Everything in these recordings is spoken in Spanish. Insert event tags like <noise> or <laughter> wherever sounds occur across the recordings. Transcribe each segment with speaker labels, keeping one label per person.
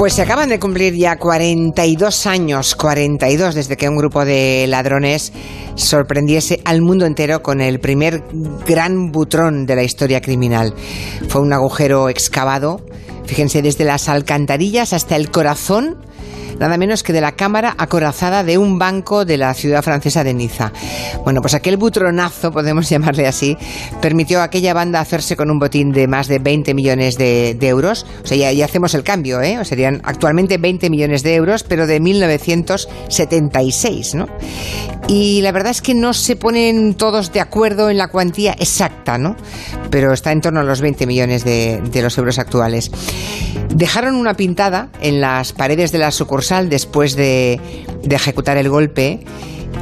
Speaker 1: Pues se acaban de cumplir ya 42 años, 42 desde que un grupo de ladrones sorprendiese al mundo entero con el primer gran butrón de la historia criminal. Fue un agujero excavado, fíjense, desde las alcantarillas hasta el corazón nada menos que de la cámara acorazada de un banco de la ciudad francesa de Niza. Bueno, pues aquel butronazo, podemos <laughs> llamarle así, permitió a aquella banda hacerse con un botín de más de 20 millones de, euros. O sea, ya, hacemos el cambio, ¿eh? Serían actualmente 20 millones de euros, pero de 1976, ¿no? Y la verdad es que no se ponen todos de acuerdo en la cuantía exacta, ¿no? Pero está en torno a los 20 millones de, los euros actuales. Dejaron una pintada en las paredes de la después de, ejecutar el golpe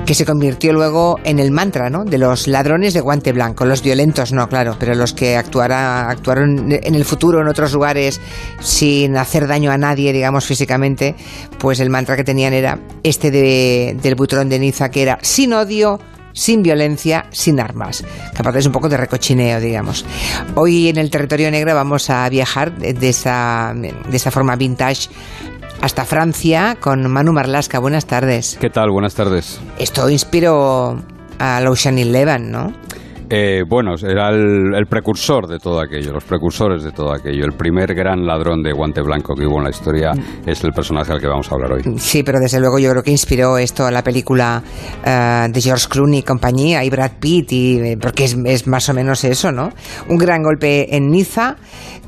Speaker 1: que se convirtió luego en el mantra ¿no? de los ladrones de guante blanco, los violentos no, claro, pero los que actuaron en el futuro en otros lugares sin hacer daño a nadie, digamos físicamente, pues el mantra que tenían era este del butrón de Niza, que era sin odio, sin violencia, sin armas. Que es un poco de recochineo, digamos. Hoy en el territorio negro vamos a viajar de esa forma vintage hasta Francia con Manu Marlasca. Buenas tardes.
Speaker 2: ¿Qué tal? Buenas tardes.
Speaker 1: Esto inspiró a Ocean Eleven, ¿no?
Speaker 2: Eh, bueno, era el, precursor de todo aquello, los precursores de todo aquello. El primer gran ladrón de guante blanco que hubo en la historia mm. es el personaje al que vamos a hablar hoy.
Speaker 1: Sí, pero desde luego yo creo que inspiró esto a la película eh, de George Clooney y compañía, y Brad Pitt, y, eh, porque es, es, más o menos eso, ¿no? Un gran golpe en Niza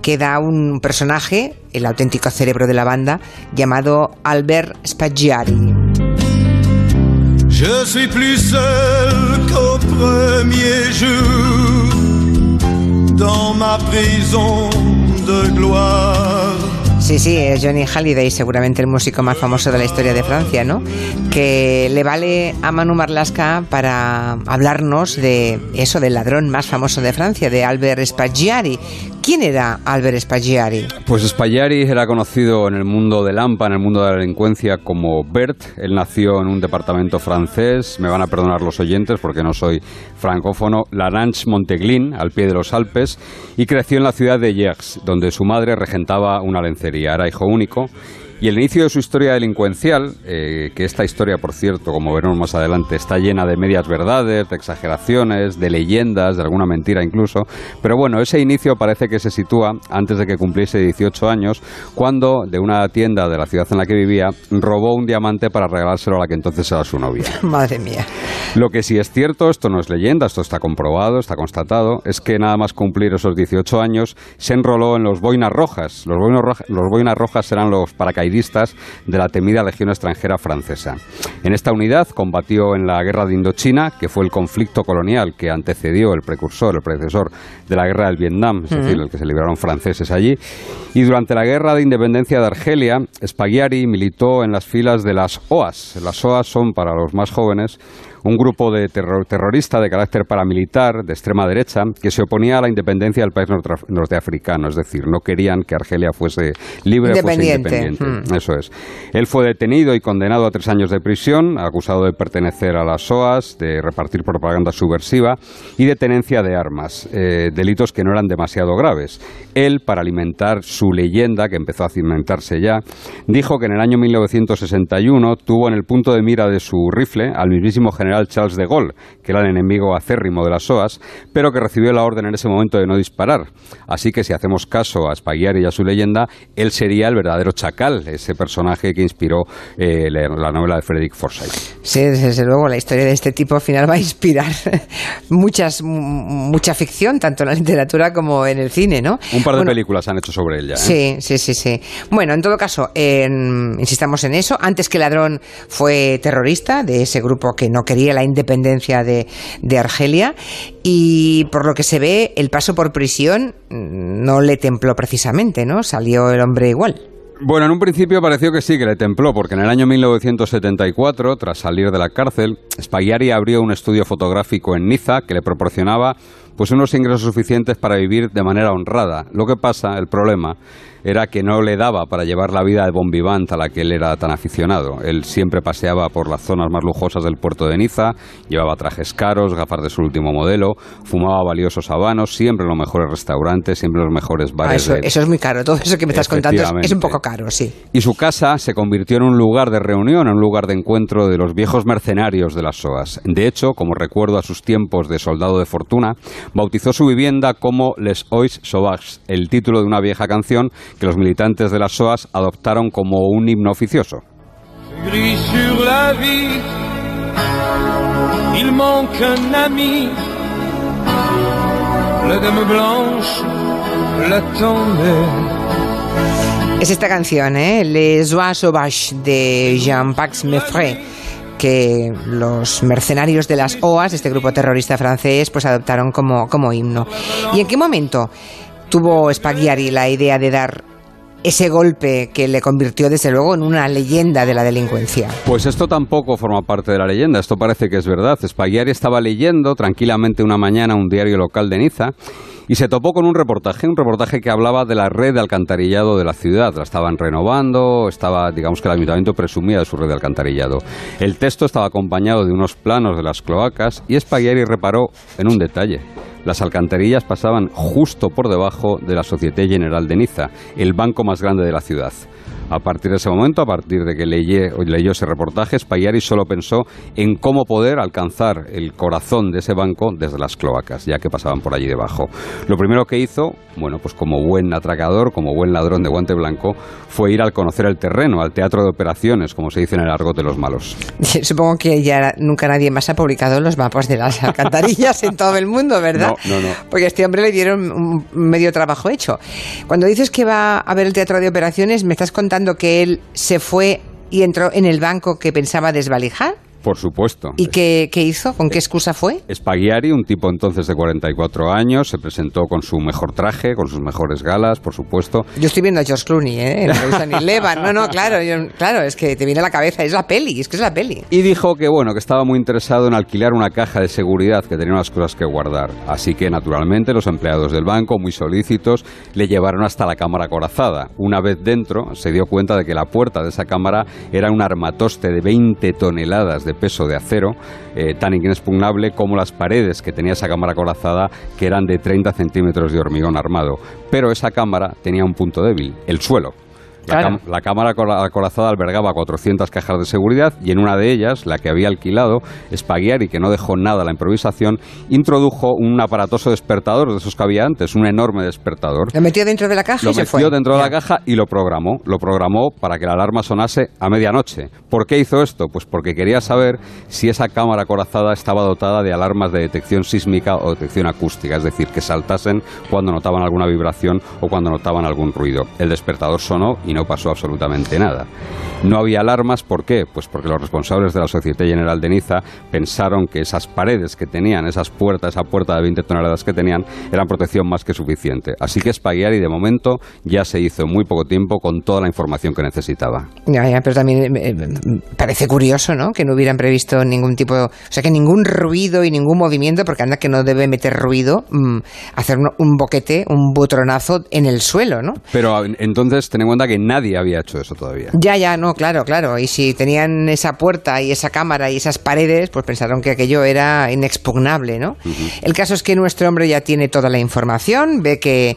Speaker 1: que da un personaje, el auténtico cerebro de la banda, llamado Albert Spaggiari. Je suis plus seul qu'au premier jour dans ma prison de gloire. Sí, sí, es Johnny Halliday, seguramente el músico más famoso de la historia de Francia, ¿no? Que le vale a Manu Marlasca para hablarnos de eso, del ladrón más famoso de Francia, de Albert Spaggiari, ¿Quién era Albert Spaggiari?
Speaker 2: Pues Spaggiari era conocido en el mundo del AMPA, en el mundo de la delincuencia, como Bert. Él nació en un departamento francés, me van a perdonar los oyentes porque no soy francófono, Laranche Monteglin, al pie de los Alpes, y creció en la ciudad de Gers, donde su madre regentaba una lencería. Era hijo único y el inicio de su historia delincuencial, eh, que esta historia, por cierto, como veremos más adelante, está llena de medias verdades, de exageraciones, de leyendas, de alguna mentira incluso. Pero bueno, ese inicio parece que se sitúa antes de que cumpliese 18 años, cuando de una tienda de la ciudad en la que vivía robó un diamante para regalárselo a la que entonces era su novia. <laughs>
Speaker 1: Madre mía.
Speaker 2: Lo que sí es cierto, esto no es leyenda, esto está comprobado, está constatado, es que nada más cumplir esos 18 años se enroló en los boinas rojas. Los boinas, los boinas rojas eran los paracaidistas de la temida Legión extranjera francesa. En esta unidad combatió en la Guerra de Indochina, que fue el conflicto colonial que antecedió el precursor, el predecesor de la Guerra del Vietnam, es decir, el que se liberaron franceses allí. Y durante la Guerra de Independencia de Argelia, Spaghiari militó en las filas de las OAS. Las OAS son, para los más jóvenes, un grupo de terrorista de carácter paramilitar de extrema derecha que se oponía a la independencia del país norteafricano, es decir, no querían que Argelia fuese libre, fuese independiente. Hmm. Eso es. Él fue detenido y condenado a tres años de prisión, acusado de pertenecer a las SOAS, de repartir propaganda subversiva y de tenencia de armas, eh, delitos que no eran demasiado graves. Él, para alimentar su leyenda, que empezó a cimentarse ya, dijo que en el año 1961 tuvo en el punto de mira de su rifle al mismísimo general Charles de Gaulle, que era el enemigo acérrimo de las SOAS, pero que recibió la orden en ese momento de no disparar. Así que si hacemos caso a Spaghiari y a su leyenda, él sería el verdadero chacal, ese personaje que inspiró eh, la, novela de Frederick Forsyth.
Speaker 1: Sí, desde luego, la historia de este tipo al final va a inspirar <laughs> muchas, mucha ficción, tanto en la literatura como en el cine, ¿no?
Speaker 2: Un par de películas han hecho sobre ella. ¿eh?
Speaker 1: Sí, sí, sí, sí. Bueno, en todo caso, insistamos en eso. Antes que Ladrón fue terrorista de ese grupo que no quería la independencia de, de Argelia y por lo que se ve el paso por prisión no le templó precisamente, ¿no? Salió el hombre igual.
Speaker 2: Bueno, en un principio pareció que sí, que le templó, porque en el año 1974, tras salir de la cárcel, Spaghiari abrió un estudio fotográfico en Niza que le proporcionaba pues unos ingresos suficientes para vivir de manera honrada. Lo que pasa, el problema, era que no le daba para llevar la vida de bon vivant a la que él era tan aficionado. Él siempre paseaba por las zonas más lujosas del puerto de Niza, llevaba trajes caros, gafas de su último modelo, fumaba valiosos habanos, siempre en los mejores restaurantes, siempre en los mejores bares.
Speaker 1: Ah, eso, es muy caro, todo eso que me estás contando es, un poco caro, sí.
Speaker 2: Y su casa se convirtió en un lugar de reunión, en un lugar de encuentro de los viejos mercenarios de las SOAS. De hecho, como recuerdo a sus tiempos de soldado de fortuna, bautizó su vivienda como Les Ois Sauvages, el título de una vieja canción que los militantes de las SOAS adoptaron como un himno oficioso.
Speaker 1: Es esta canción, ¿eh? Les Oies Sauvages de Jean-Pax Meffray que los mercenarios de las OAS, este grupo terrorista francés, pues adoptaron como, como himno. ¿Y en qué momento tuvo Spaghiari la idea de dar ese golpe que le convirtió desde luego en una leyenda de la delincuencia.
Speaker 2: Pues esto tampoco forma parte de la leyenda, esto parece que es verdad. Spaghiari estaba leyendo tranquilamente una mañana un diario local de Niza y se topó con un reportaje, un reportaje que hablaba de la red de alcantarillado de la ciudad. La estaban renovando, estaba, digamos que el ayuntamiento presumía de su red de alcantarillado. El texto estaba acompañado de unos planos de las cloacas y Spaghiari reparó en un detalle. Las alcantarillas pasaban justo por debajo de la Société General de Niza, el banco más grande de la ciudad. A partir de ese momento, a partir de que leyó ese reportaje, Spaghiari solo pensó en cómo poder alcanzar el corazón de ese banco desde las cloacas, ya que pasaban por allí debajo. Lo primero que hizo, bueno, pues como buen atracador, como buen ladrón de guante blanco, fue ir al conocer el terreno, al teatro de operaciones, como se dice en el argot de los malos. <laughs>
Speaker 1: Supongo que ya nunca nadie más ha publicado los mapas de las alcantarillas en todo el mundo, ¿verdad?
Speaker 2: No, no, no.
Speaker 1: Porque a este hombre le dieron un medio trabajo hecho. Cuando dices que va a ver el teatro de operaciones, me estás contando que él se fue y entró en el banco que pensaba desvalijar?
Speaker 2: Por supuesto.
Speaker 1: ¿Y qué, hizo? ¿Con qué excusa fue?
Speaker 2: Spaghiari, un tipo entonces de 44 años, se presentó con su mejor traje, con sus mejores galas, por supuesto.
Speaker 1: Yo estoy viendo a George Clooney, ¿eh? En Levan. No, no, claro, claro, es que te viene a la cabeza, es la peli, es que es la peli.
Speaker 2: Y dijo que, bueno, que estaba muy interesado en alquilar una caja de seguridad, que tenía unas cosas que guardar. Así que, naturalmente, los empleados del banco, muy solícitos, le llevaron hasta la cámara corazada. Una vez dentro, se dio cuenta de que la puerta de esa cámara era un armatoste de 20 toneladas de de peso de acero, eh, tan inexpugnable como las paredes que tenía esa cámara corazada, que eran de 30 centímetros de hormigón armado. Pero esa cámara tenía un punto débil, el suelo. La, cámara acorazada albergaba 400 cajas de seguridad y en una de ellas, la que había alquilado, Spaghiari, que no dejó nada a la improvisación, introdujo un aparatoso despertador de esos que había antes, un enorme despertador.
Speaker 1: Lo metió dentro de la caja
Speaker 2: lo
Speaker 1: y se
Speaker 2: metió dentro de la caja y lo programó. Lo programó para que la alarma sonase a medianoche. ¿Por qué hizo esto? Pues porque quería saber si esa cámara acorazada estaba dotada de alarmas de detección sísmica o detección acústica, es decir, que saltasen cuando notaban alguna vibración o cuando notaban algún ruido. El despertador sonó y no pasó absolutamente nada. No había alarmas, ¿por qué? Pues porque los responsables de la Sociedad General de Niza pensaron que esas paredes que tenían, esas puertas, esa puerta de 20 toneladas que tenían, eran protección más que suficiente. Así que Spaghiari, de momento, ya se hizo en muy poco tiempo con toda la información que necesitaba.
Speaker 1: Ya, ya, pero también eh, parece curioso, ¿no? Que no hubieran previsto ningún tipo, o sea, que ningún ruido y ningún movimiento, porque anda que no debe meter ruido, mm, hacer un, boquete, un butronazo en el suelo, ¿no?
Speaker 2: Pero entonces ten en cuenta que nadie había hecho eso todavía.
Speaker 1: Ya, ya, no, claro, claro. Y si tenían esa puerta y esa cámara y esas paredes, pues pensaron que aquello era inexpugnable, ¿no? El caso es que nuestro hombre ya tiene toda la información, ve que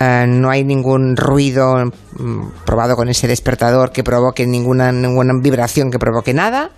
Speaker 1: eh, no hay ningún ruido probado con ese despertador que provoque ninguna, ninguna vibración que provoque nada,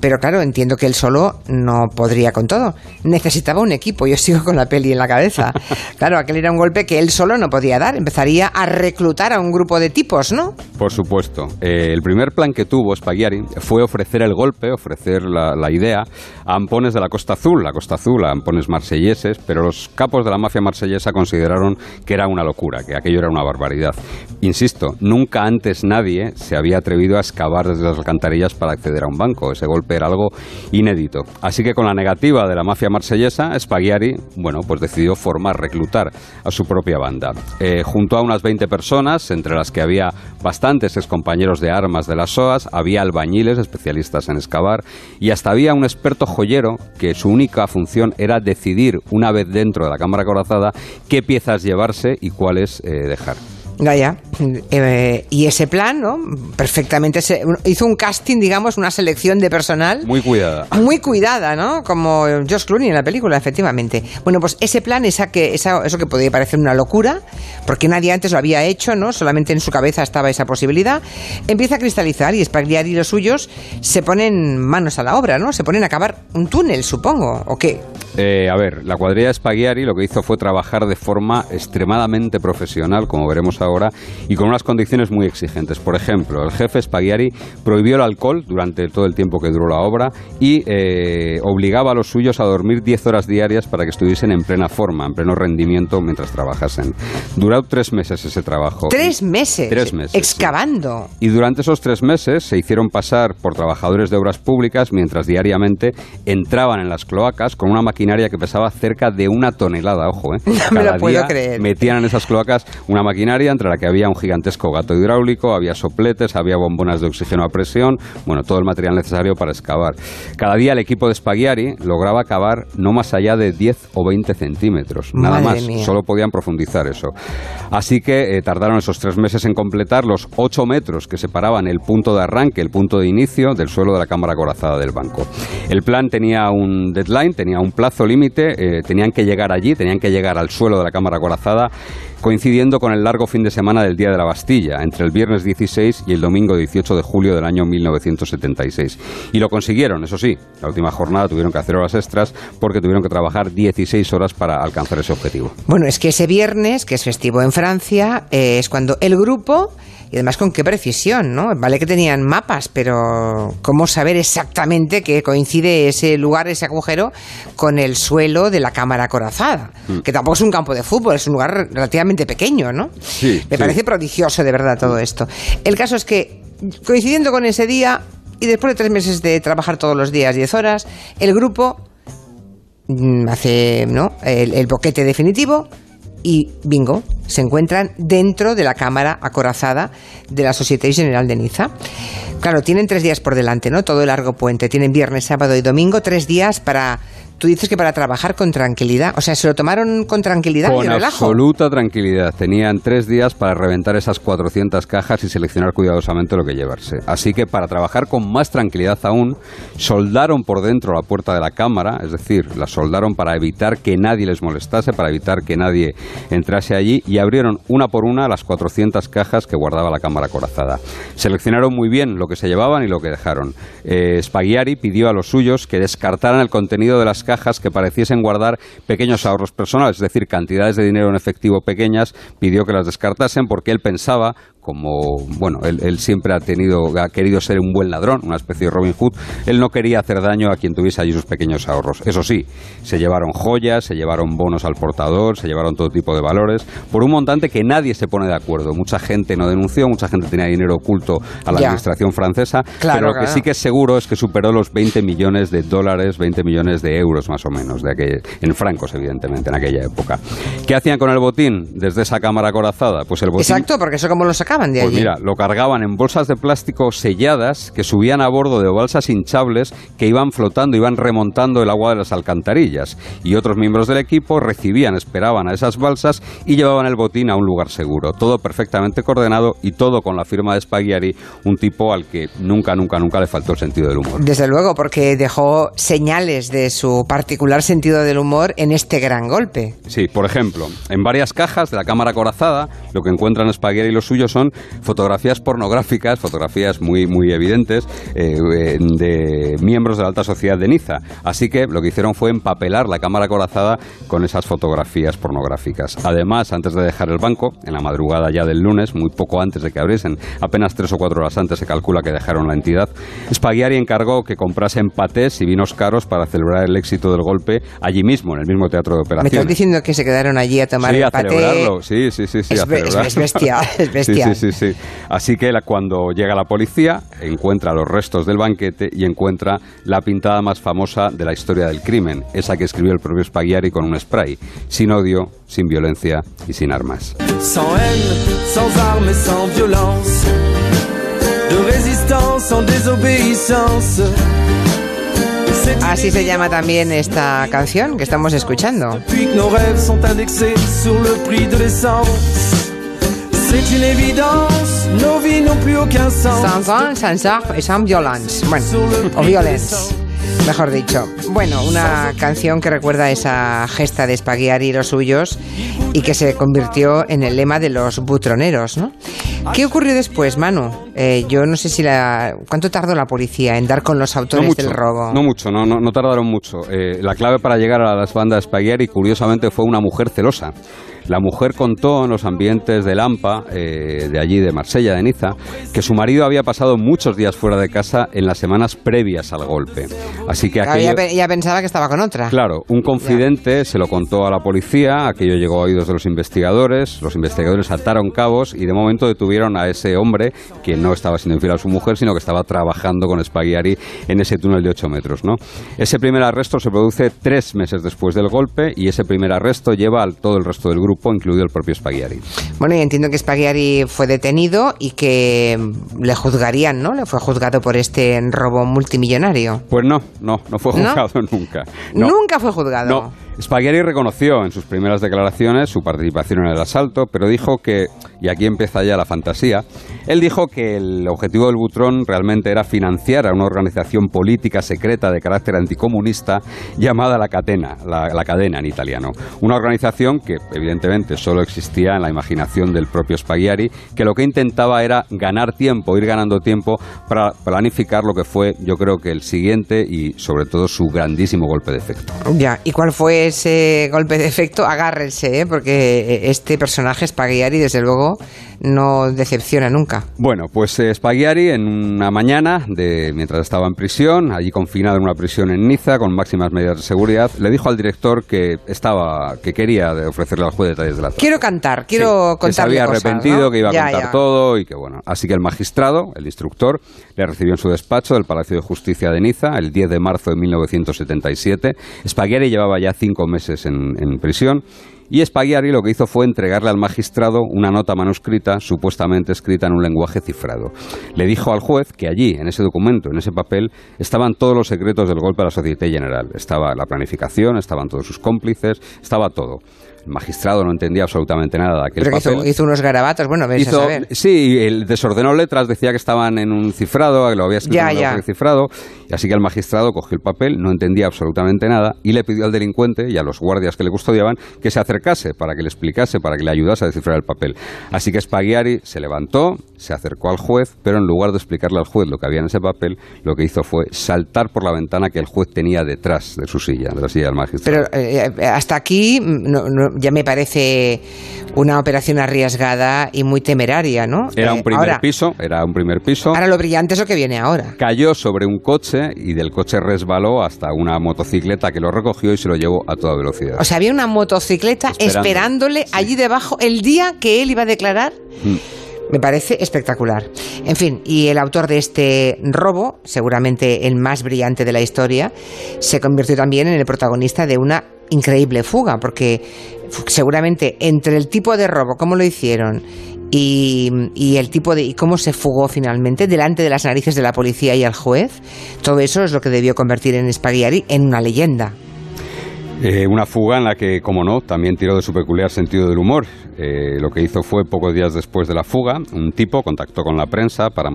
Speaker 1: pero claro, entiendo que él solo no podría con todo. Necesitaba un equipo, yo sigo con la peli en la cabeza. <laughs> Claro, aquel era un golpe que él solo no podía dar, empezaría a reclutar a un grupo de tipos, ¿no?
Speaker 2: Por supuesto. Eh, el primer plan que tuvo Spaghiari fue ofrecer el golpe, ofrecer la, la idea a ampones de la Costa Azul, la Costa Azul, a ampones marselleses, pero los capos de la mafia marsellesa consideraron que era una locura, que aquello era una barbaridad. Insisto, nunca antes nadie se había atrevido a excavar desde las alcantarillas para acceder a un banco. Ese golpe era algo inédito. Así que con la negativa de la mafia marsellesa, Spaghiari, bueno, pues decidió formar, reclutar a su propia banda. Eh, junto a unas 20 personas, entre las que había bastantes excompañeros de armas de las SOAS, había albañiles especialistas en excavar y hasta había un experto joyero que su única función era decidir, una vez dentro de la cámara corazada, qué piezas llevarse y cuáles eh, dejar.
Speaker 1: Gaya. Eh, y ese plan, ¿no? Perfectamente se, hizo un casting, digamos, una selección de personal.
Speaker 2: Muy cuidada.
Speaker 1: Muy cuidada, ¿no? Como Josh Clooney en la película, efectivamente. Bueno, pues ese plan, esa que, esa, eso que podía parecer una locura, porque nadie antes lo había hecho, ¿no? Solamente en su cabeza estaba esa posibilidad, empieza a cristalizar y Spagliari y los suyos se ponen manos a la obra, ¿no? Se ponen a cavar un túnel, supongo, ¿o qué?
Speaker 2: Eh, a ver, la cuadrilla de Spaghiari lo que hizo fue trabajar de forma extremadamente profesional, como veremos ahora, y con unas condiciones muy exigentes. Por ejemplo, el jefe Spaghiari prohibió el alcohol durante todo el tiempo que duró la obra y eh, obligaba a los suyos a dormir 10 horas diarias para que estuviesen en plena forma, en pleno rendimiento mientras trabajasen. Duró tres meses ese trabajo.
Speaker 1: ¿Tres meses?
Speaker 2: Tres meses.
Speaker 1: Excavando.
Speaker 2: Y durante esos tres meses se hicieron pasar por trabajadores de obras públicas mientras diariamente entraban en las cloacas con una maquinaria que pesaba cerca de una tonelada, ojo, ¿eh? <laughs>
Speaker 1: No me lo puedo creer.
Speaker 2: Metían en esas cloacas una maquinaria entre la que había un gigantesco gato hidráulico, había sopletes, había bombonas de oxígeno a presión, bueno, todo el material necesario para excavar. Cada día el equipo de Spaghiari lograba cavar no más allá de 10 o 20 centímetros, nada más, solo podían profundizar eso. Así que eh, tardaron esos tres meses en completar los 8 metros que separaban el punto de arranque, el punto de inicio del suelo de la cámara corazada del banco. El plan tenía un deadline, tenía un plazo límite, eh, tenían que llegar allí, tenían que llegar al suelo de la cámara corazada, coincidiendo con el largo fin de semana del Día de la Bastilla, entre el viernes 16 y el domingo 18 de julio del año 1976. Y lo consiguieron, eso sí, la última jornada tuvieron que hacer horas extras porque tuvieron que trabajar 16 horas para alcanzar ese objetivo.
Speaker 1: Bueno, es que ese viernes, que es festivo en Francia, eh, es cuando el grupo y además con qué precisión, ¿no? Vale que tenían mapas, pero ¿cómo saber exactamente que coincide ese lugar, ese agujero, con el suelo de la cámara acorazada? Mm. Que tampoco es un campo de fútbol, es un lugar relativamente pequeño, ¿no?
Speaker 2: Sí,
Speaker 1: Me parece prodigioso, de verdad, todo esto. El caso es que, coincidiendo con ese día, y después de tres meses de trabajar todos los días, 10 horas, el grupo mm, hace ¿no? el, el boquete definitivo y bingo, se encuentran dentro de la cámara acorazada de la Sociedad General de Niza. Claro, tienen tres días por delante, ¿no? Todo el largo puente. Tienen viernes, sábado y domingo, tres días para Tú dices que para trabajar con tranquilidad, o sea, se lo tomaron con tranquilidad
Speaker 2: con
Speaker 1: y relajo.
Speaker 2: absoluta tranquilidad. Tenían tres días para reventar esas 400 cajas y seleccionar cuidadosamente lo que llevarse. Así que para trabajar con más tranquilidad aún, soldaron por dentro la puerta de la cámara, es decir, la soldaron para evitar que nadie les molestase, para evitar que nadie entrase allí y abrieron una por una las 400 cajas que guardaba la cámara corazada. Seleccionaron muy bien lo que se llevaban y lo que dejaron. Eh, Spaghiari pidió a los suyos que descartaran el contenido de las cajas cajas que pareciesen guardar pequeños ahorros personales, es decir, cantidades de dinero en efectivo pequeñas, pidió que las descartasen porque él pensaba, como, bueno, él, siempre ha tenido, ha querido ser un buen ladrón, una especie de Robin Hood, él no quería hacer daño a quien tuviese allí sus pequeños ahorros. Eso sí, se llevaron joyas, se llevaron bonos al portador, se llevaron todo tipo de valores, por un montante que nadie se pone de acuerdo. Mucha gente no denunció, mucha gente tenía dinero oculto a la administración francesa, pero lo que sí que es seguro es que superó los 20 millones de dólares, 20 millones de euros más o menos, de aquel, en francos evidentemente, en aquella época. ¿Qué hacían con el botín desde esa cámara acorazada? Pues el botín...
Speaker 1: Exacto, porque eso como lo sacaban
Speaker 2: pues mira, lo cargaban en bolsas de plástico selladas que subían a bordo de balsas hinchables que iban flotando, iban remontando el agua de las alcantarillas. Y otros miembros del equipo recibían, esperaban a esas balsas y llevaban el botín a un lugar seguro. Todo perfectamente coordenado y todo con la firma de Spaghiari, un tipo al que nunca, nunca, nunca le faltó el sentido del humor.
Speaker 1: Desde luego, porque dejó señales de su particular sentido del humor en este gran golpe.
Speaker 2: Sí, por ejemplo, en varias cajas de la cámara corazada, lo que encuentran Spaghiari y los suyos son fotografías pornográficas, fotografías muy, muy evidentes eh, de miembros de la alta sociedad de Niza. Así que lo que hicieron fue empapelar la cámara corazada con esas fotografías pornográficas. Además, antes de dejar el banco, en la madrugada ya del lunes, muy poco antes de que abriesen, apenas tres o cuatro horas antes se calcula que dejaron la entidad, Spaghiari encargó que comprasen patés y vinos caros para celebrar el éxito del golpe allí mismo, en el mismo teatro de operaciones.
Speaker 1: Me estás diciendo que se quedaron allí a tomar
Speaker 2: sí,
Speaker 1: el
Speaker 2: a celebrarlo. Sí, sí, sí, sí,
Speaker 1: es,
Speaker 2: a celebrarlo.
Speaker 1: es, bestia, es <laughs> bestia.
Speaker 2: Sí, sí, sí. Así que cuando llega la policía, encuentra los restos del banquete y encuentra la pintada más famosa de la historia del crimen, esa que escribió el propio Spaghiari con un spray, sin odio, sin violencia y sin armas. Sans haine, sans armes, sans violence, de résistance, sans désobéissance.
Speaker 1: Así se llama también esta canción que estamos escuchando. Sans armes, sans armes et sans violence. Bueno, o violence mejor dicho. Bueno, una canción que recuerda esa gesta de Spaghiari y los suyos y que se convirtió en el lema de los butroneros, ¿no? ¿Qué ocurrió después, Manu? Eh, yo no sé si la... ¿Cuánto tardó la policía en dar con los autores del robo?
Speaker 2: No mucho, no, no, tardaron mucho. Eh, la clave para llegar a las bandas Spaghiari, curiosamente, fue una mujer celosa. La mujer contó en los ambientes de Lampa, eh, de allí, de Marsella, de Niza, que su marido había pasado muchos días fuera de casa en las semanas previas al golpe. Así que aquello,
Speaker 1: ella, pensaba que estaba con otra.
Speaker 2: Claro, un confidente se lo contó a la policía, aquello llegó a oídos de los investigadores, los investigadores ataron cabos y de momento detuvieron a ese hombre que no estaba siendo infiel a su mujer, sino que estaba trabajando con Spaghiari en ese túnel de 8 metros. ¿no? Ese primer arresto se produce tres meses después del golpe y ese primer arresto lleva a todo el resto del grupo incluido el propio Spaghiari.
Speaker 1: Bueno, y entiendo que Spaghiari fue detenido y que le juzgarían, ¿no? Le fue juzgado por este robo multimillonario.
Speaker 2: Pues no, no, no fue juzgado <laughs> nunca.
Speaker 1: Nunca fue juzgado.
Speaker 2: No. Spaghiari reconoció en sus primeras declaraciones su participación en el asalto, pero dijo que, y aquí empieza ya la fantasía, él dijo que el objetivo del Butrón realmente era financiar a una organización política secreta de carácter anticomunista llamada La Catena, la, Cadena en italiano. Una organización que evidentemente solo existía en la imaginación del propio Spaghiari, que lo que intentaba era ganar tiempo, ir ganando tiempo para planificar lo que fue, yo creo que el siguiente y sobre todo su grandísimo golpe de efecto.
Speaker 1: Ya, ¿y cuál fue ese golpe de efecto, agárrense, ¿eh? porque este personaje, Spaghiari, desde luego, no decepciona nunca.
Speaker 2: Bueno, pues eh, Spaghiari en una mañana, de, mientras estaba en prisión, allí confinado en una prisión en Niza, con máximas medidas de seguridad, le dijo al director que estaba, que quería ofrecerle al juez detalles de la
Speaker 1: Quiero cantar, quiero contar. Que se
Speaker 2: había arrepentido, que iba a contar todo y que bueno. Así que el magistrado, el instructor, le recibió en su despacho del Palacio de Justicia de Niza el 10 de marzo de 1977. Spaghiari llevaba ya cinco meses en, en prisión y Spaghiari lo que hizo fue entregarle al magistrado una nota manuscrita, supuestamente escrita en un lenguaje cifrado. Le dijo al juez que allí, en ese documento, en ese papel, estaban todos los secretos del golpe a la Sociedad General. Estaba la planificación, estaban todos sus cómplices, estaba todo. El magistrado no entendía absolutamente nada de aquel
Speaker 1: papel. Hizo, unos garabatos, bueno, ves
Speaker 2: hizo, Sí, el desordenó letras, decía que estaban en un cifrado, que lo había escrito en un cifrado, y así que el magistrado cogió el papel, no entendía absolutamente nada, y le pidió al delincuente y a los guardias que le custodiaban que se acercase para que le explicase, para que le ayudase a descifrar el papel. Así que Spaghiari se levantó, se acercó al juez, pero en lugar de explicarle al juez lo que había en ese papel, lo que hizo fue saltar por la ventana que el juez tenía detrás de su silla, de la silla del magistrado.
Speaker 1: Pero eh, eh, hasta aquí no, ya me parece una operación arriesgada y muy temeraria, ¿no?
Speaker 2: Era un eh, primer piso, era un primer piso.
Speaker 1: Ahora lo brillante es lo que viene ahora.
Speaker 2: Cayó sobre un coche y del coche resbaló hasta una motocicleta que lo recogió y se lo llevó a toda velocidad.
Speaker 1: O sea, había una motocicleta esperándole allí debajo el día que él iba a declarar. Mm. Me parece espectacular. En fin, y el autor de este robo, seguramente el más brillante de la historia, se convirtió también en el protagonista de una increíble fuga, porque seguramente entre el tipo de robo, cómo lo hicieron, y, el tipo de y cómo se fugó finalmente delante de las narices de la policía y el juez, todo eso es lo que debió convertir en Spaghiari en una leyenda.
Speaker 2: Eh, una fuga en la que, como no, también tiró de su peculiar sentido del humor. Eh, lo que hizo fue, pocos días después de la fuga, un tipo contactó con la prensa para,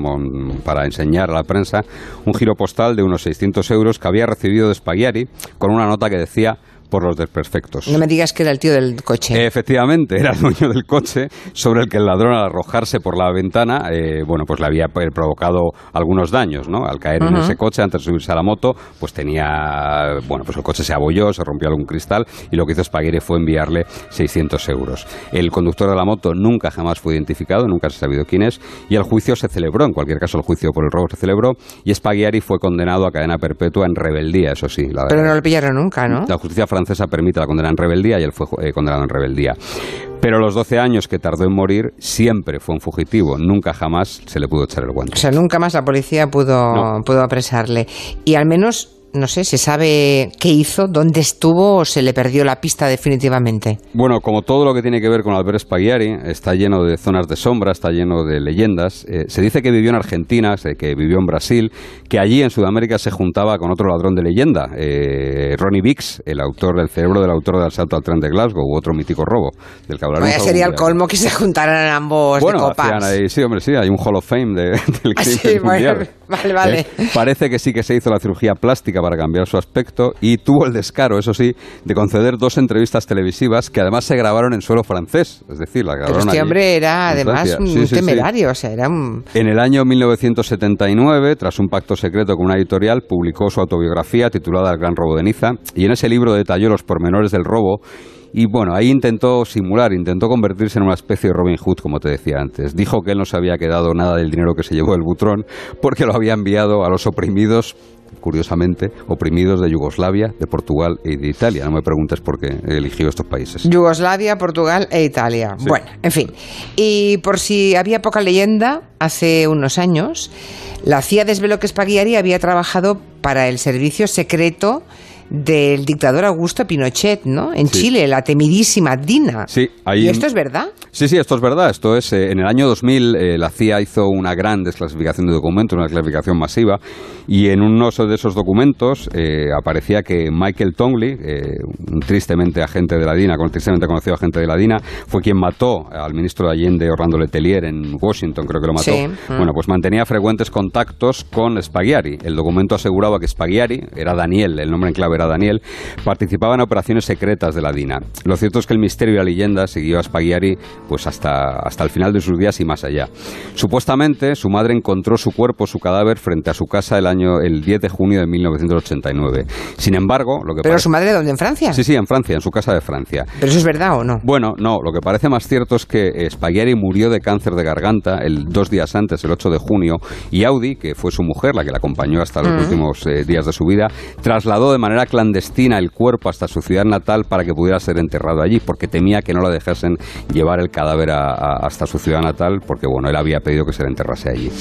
Speaker 2: para enseñar a la prensa un giro postal de unos 600 euros que había recibido de Spaghiari con una nota que decía por los desperfectos.
Speaker 1: No me digas que era el tío del coche.
Speaker 2: Efectivamente, era el dueño del coche sobre el que el ladrón al arrojarse por la ventana, eh, bueno, pues le había eh, provocado algunos daños, ¿no? Al caer en ese coche antes de subirse a la moto, pues tenía, bueno, pues el coche se abolló, se rompió algún cristal y lo que hizo Spaghetti fue enviarle 600 euros. El conductor de la moto nunca jamás fue identificado, nunca se ha sabido quién es y el juicio se celebró, en cualquier caso el juicio por el robo se celebró y Spaghiari fue condenado a cadena perpetua en rebeldía, eso sí.
Speaker 1: Pero no lo pillaron nunca, ¿no?
Speaker 2: La justicia francesa permite la condena en rebeldía y él fue eh, condenado en rebeldía. Pero los 12 años que tardó en morir siempre fue un fugitivo, nunca jamás se le pudo echar el guante.
Speaker 1: O sea, nunca más la policía pudo, pudo apresarle. Y al menos no sé, ¿se sabe qué hizo, dónde estuvo o se le perdió la pista definitivamente?
Speaker 2: Bueno, como todo lo que tiene que ver con Albert Spaghiari, está lleno de zonas de sombra, está lleno de leyendas. Eh, se dice que vivió en Argentina, que vivió en Brasil, que allí en Sudamérica se juntaba con otro ladrón de leyenda, eh, Ronnie Bix, el autor del cerebro del autor del asalto al tren de Glasgow, u otro mítico robo del que hablaremos.
Speaker 1: sería el colmo que se juntaran ambos
Speaker 2: bueno,
Speaker 1: de copas.
Speaker 2: Ahí, sí, hombre, sí, hay un Hall of Fame de, <laughs> del
Speaker 1: ah,
Speaker 2: crimen
Speaker 1: sí,
Speaker 2: mundial.
Speaker 1: Vale, vale.
Speaker 2: Eh, parece que sí que se hizo la cirugía plástica para cambiar su aspecto y tuvo el descaro, eso sí, de conceder dos entrevistas televisivas que además se grabaron en suelo francés. Es decir, la grabaron
Speaker 1: Pero este hombre era además un temerario, o sea, era un...
Speaker 2: En el año 1979, tras un pacto secreto con una editorial, publicó su autobiografía titulada El gran robo de Niza y en ese libro detalló los pormenores del robo y bueno, ahí intentó simular, intentó convertirse en una especie de Robin Hood, como te decía antes. Dijo que él no se había quedado nada del dinero que se llevó el butrón porque lo había enviado a los oprimidos curiosamente, oprimidos de Yugoslavia, de Portugal y de Italia. No me preguntes por qué eligió estos países.
Speaker 1: Yugoslavia, Portugal e Italia. Bueno, en fin. Y por si había poca leyenda, hace unos años, la CIA desveló que Spaghiari había trabajado para el servicio secreto del dictador Augusto Pinochet, ¿no? En Chile, la temidísima DINA.
Speaker 2: Sí,
Speaker 1: ahí ¿Y esto es verdad?
Speaker 2: Sí, sí, esto es verdad. Esto es, eh, en el año 2000 eh, la CIA hizo una gran desclasificación de documentos, una clasificación masiva, y en uno de esos documentos eh, aparecía que Michael Tongley, un tristemente agente de la DINA, tristemente conocido agente de la DINA, fue quien mató al ministro de Allende, Orlando Letelier, en Washington, creo que lo mató. Bueno, pues mantenía frecuentes contactos con Spaghiari. El documento aseguraba que Spaghiari, era Daniel, el nombre en clave era Daniel, participaba en operaciones secretas de la DINA. Lo cierto es que el misterio y la leyenda siguió a Spaghiari pues hasta, hasta el final de sus días y más allá. Supuestamente, su madre encontró su cuerpo, su cadáver, frente a su casa el año el 10 de junio de 1989. Sin embargo, lo que
Speaker 1: ¿Pero su madre dónde? ¿En Francia?
Speaker 2: Sí, sí, en Francia, en su casa de Francia.
Speaker 1: ¿Pero eso es verdad o no?
Speaker 2: Bueno, no, lo que parece más cierto es que Spaghiari murió de cáncer de garganta el dos días antes, el 8 de junio, y Audi, que fue su mujer, la que la acompañó hasta los mm. últimos eh, días de su vida, trasladó de manera clandestina el cuerpo hasta su ciudad natal para que pudiera ser enterrado allí, porque temía que no la dejasen llevar el cadáver hasta su ciudad natal, porque bueno, él había pedido que se le enterrase allí.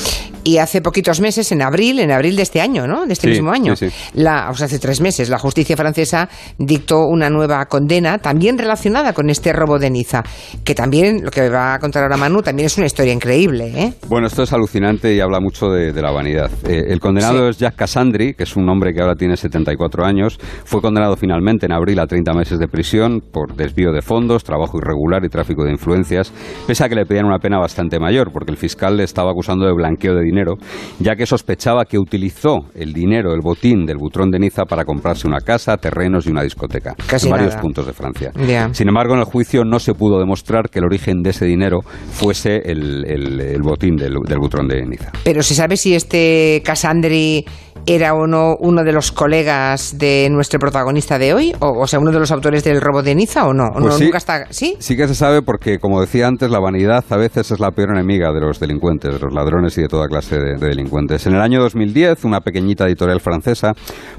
Speaker 1: Y hace poquitos meses, en abril, en abril de este año, ¿no? De este mismo año, La, o sea, hace tres meses, la justicia francesa dictó una nueva condena, también relacionada con este robo de Niza, que también, lo que va a contar ahora Manu, también es una historia increíble, ¿eh?
Speaker 2: Bueno, esto es alucinante y habla mucho de, la vanidad. Eh, el condenado es Jack Cassandri, que es un hombre que ahora tiene 74 años, fue condenado finalmente en abril a 30 meses de prisión por desvío de fondos, trabajo irregular y tráfico de influencias, pese a que le pedían una pena bastante mayor, porque el fiscal le estaba acusando de blanqueo de dinero, ya que sospechaba que utilizó el dinero, el botín del butrón de Niza para comprarse una casa, terrenos y una discoteca en varios puntos de Francia. Sin embargo, en el juicio no se pudo demostrar que el origen de ese dinero fuese el, botín del, del butrón de Niza.
Speaker 1: Pero se sabe si este Casandri era o no uno de los colegas de nuestro protagonista de hoy, o, sea, uno de los autores del robo de Niza o no,
Speaker 2: pues
Speaker 1: sí, nunca está, sí.
Speaker 2: Sí que se sabe porque, como decía antes, la vanidad a veces es la peor enemiga de los delincuentes, de los ladrones y de toda clase de, delincuentes. En el año 2010, una pequeñita editorial francesa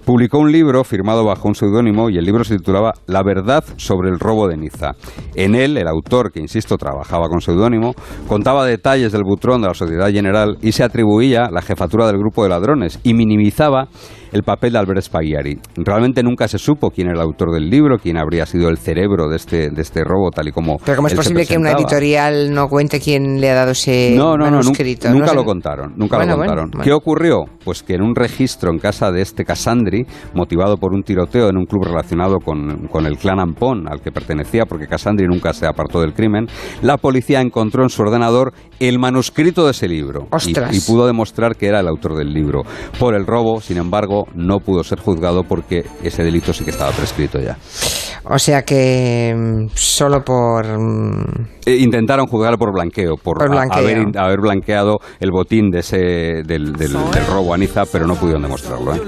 Speaker 2: publicó un libro firmado bajo un seudónimo y el libro se titulaba La verdad sobre el robo de Niza. En él, el autor, que insisto trabajaba con seudónimo, contaba detalles del butrón de la Sociedad General y se atribuía la jefatura del grupo de ladrones y minimizaba Orizaba el papel de Albert Spaghiari. Realmente nunca se supo quién era el autor del libro, quién habría sido el cerebro de este, de este robo, tal y como.
Speaker 1: Pero ¿cómo es posible que una editorial no cuente quién le ha dado ese no, no, manuscrito?
Speaker 2: No, nunca, lo contaron, nunca lo contaron. ¿Qué ocurrió? Pues que en un registro en casa de este Cassandri, motivado por un tiroteo en un club relacionado con, con el clan Ampón al que pertenecía, porque Cassandri nunca se apartó del crimen, la policía encontró en su ordenador el manuscrito de ese libro y, y pudo demostrar que era el autor del libro. Por el robo sin embargo, no pudo ser juzgado porque ese delito sí que estaba prescrito ya.
Speaker 1: O sea que mm, solo por... Mm,
Speaker 2: eh, intentaron juzgarlo por blanqueo, por, Haber, blanqueado el botín de ese, del, robo a Niza, pero no pudieron demostrarlo. ¿eh?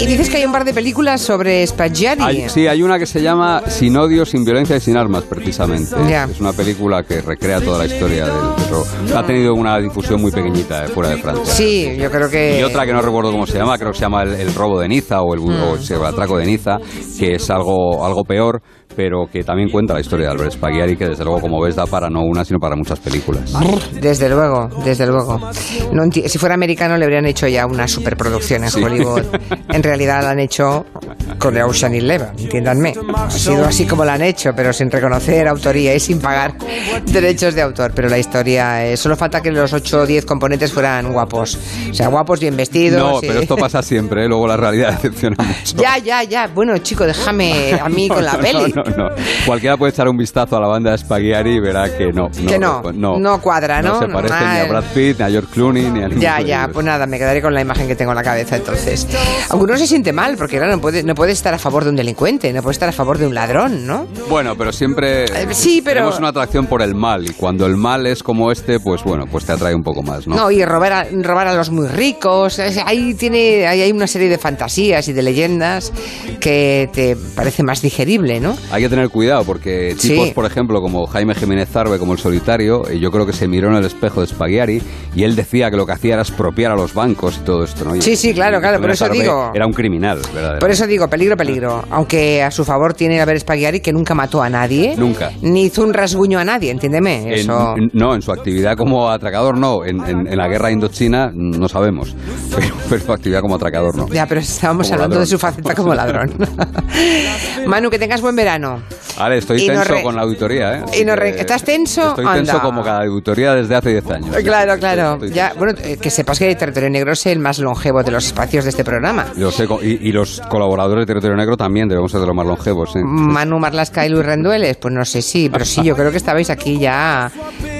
Speaker 1: Y dices que hay un par de películas sobre Spaghetti.
Speaker 2: Hay- sí, hay una que se llama Sin odio, sin violencia y sin armas, precisamente. Es una película que recrea toda la historia del terror. Ha tenido una difusión muy pequeñita eh, fuera de Francia.
Speaker 1: Sí, yo creo que...
Speaker 2: Y otra que no recuerdo cómo se llama, creo que se llama El, el robo de Niza o el, bu- o el atraco de Niza, que es algo, algo peor, pero que también cuenta la historia de Albert Spaghiari, que desde luego, como ves, da para no una, sino para muchas películas.
Speaker 1: Desde luego, desde luego. No si fuera americano le habrían hecho ya una superproducción en
Speaker 2: Sí.
Speaker 1: Hollywood. <laughs> En realidad la han hecho con The Ocean Eleven, entiéndanme. Ha sido así como la han hecho, pero sin reconocer autoría y sin pagar <laughs> derechos de autor. Pero la historia, eh, solo falta que los 8 o 10 componentes fueran guapos. O sea, guapos, bien vestidos.
Speaker 2: No,
Speaker 1: y-
Speaker 2: pero esto pasa siempre, ¿eh? luego la realidad <laughs> decepciona mucho.
Speaker 1: Ya, ya, ya. Bueno, chico, déjame a mí con la <laughs>
Speaker 2: No,
Speaker 1: peli.
Speaker 2: No, no, no. Cualquiera puede echar un vistazo a la banda de Spaghiari y verá que no.
Speaker 1: Que no, no cuadra, ¿no?
Speaker 2: No se parece ni a
Speaker 1: Ah,
Speaker 2: Brad Pitt, ni a George Clooney, ni a ninguno
Speaker 1: Ya, ya, pues nada, me quedaré con la imagen que tengo en la cabeza entonces. Aunque uno se siente mal, porque claro, no puedes no puede estar a favor de un delincuente, no puedes estar a favor de un ladrón, ¿no?
Speaker 2: Bueno, pero siempre
Speaker 1: Eh, sí, pero-
Speaker 2: tenemos una atracción por el mal y cuando el mal es como este, pues bueno, pues te atrae un poco más, ¿no?
Speaker 1: No, y robar a, robar a los muy ricos, ahí tiene ahí hay una serie de fantasías y de leyendas que te parece más digerible, ¿no?
Speaker 2: Hay que tener cuidado porque
Speaker 1: Sí.
Speaker 2: tipos, por ejemplo, como Jaime Jiménez Zarbe, como el solitario, eh, yo creo que se miró en el espejo de Spaghiari y él decía que lo que hacía era expropiar a los bancos y todo esto, ¿no? Y-
Speaker 1: Sí, sí, claro, claro, por eso digo.
Speaker 2: Era un criminal, ¿verdad?
Speaker 1: Por eso digo, peligro, peligro. Aunque a su favor tiene Albert Spaghiari que nunca mató a nadie.
Speaker 2: Nunca.
Speaker 1: Ni hizo un rasguño a nadie, entiéndeme.
Speaker 2: En-
Speaker 1: Eso...
Speaker 2: en- no, en su actividad como atracador no. En, en- en la guerra indochina no sabemos. <laughs> Pero, pero su actividad como atracador no.
Speaker 1: Ya, pero estábamos
Speaker 2: Como
Speaker 1: hablando
Speaker 2: ladrón.
Speaker 1: de su faceta como ladrón. <laughs> Manu, que tengas buen verano.
Speaker 2: Vale, estoy tenso
Speaker 1: re-
Speaker 2: con la auditoría, ¿eh?
Speaker 1: y no re- ¿Estás tenso?
Speaker 2: Estoy tenso
Speaker 1: Anda.
Speaker 2: como cada auditoría desde hace 10 años.
Speaker 1: Claro, claro.
Speaker 2: Estoy
Speaker 1: Ya, bueno, eh, que sepas que Territorio Negro es el más longevo de los espacios de este programa.
Speaker 2: Yo sé, y, y los colaboradores de Territorio Negro también debemos ser de los más longevos. ¿sí?
Speaker 1: Manu Marlasca y Luis Rendueles, pues no sé, sí, pero sí, yo creo que estabais aquí ya,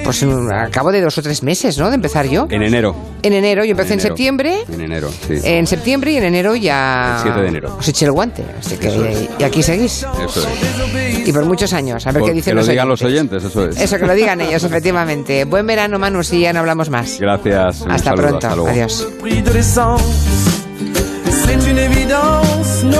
Speaker 1: pues mm, a cabo de dos o tres meses, ¿no? De empezar yo.
Speaker 2: En enero.
Speaker 1: En enero, yo empecé en,
Speaker 2: enero.
Speaker 1: septiembre.
Speaker 2: En enero, sí.
Speaker 1: En septiembre y en enero ya.
Speaker 2: El 7 de enero.
Speaker 1: Os eché el guante. Así que,
Speaker 2: es.
Speaker 1: y aquí seguís.
Speaker 2: Eso es.
Speaker 1: Y por muchos años. A ver
Speaker 2: Por-
Speaker 1: qué dicen
Speaker 2: que lo
Speaker 1: los
Speaker 2: digan
Speaker 1: oyentes.
Speaker 2: los oyentes, eso es.
Speaker 1: Eso, que lo digan ellos, efectivamente. Buen verano, Manu, si ya no hablamos más.
Speaker 2: Gracias.
Speaker 1: Hasta
Speaker 2: saludo,
Speaker 1: pronto.
Speaker 2: hasta luego.
Speaker 1: Adiós.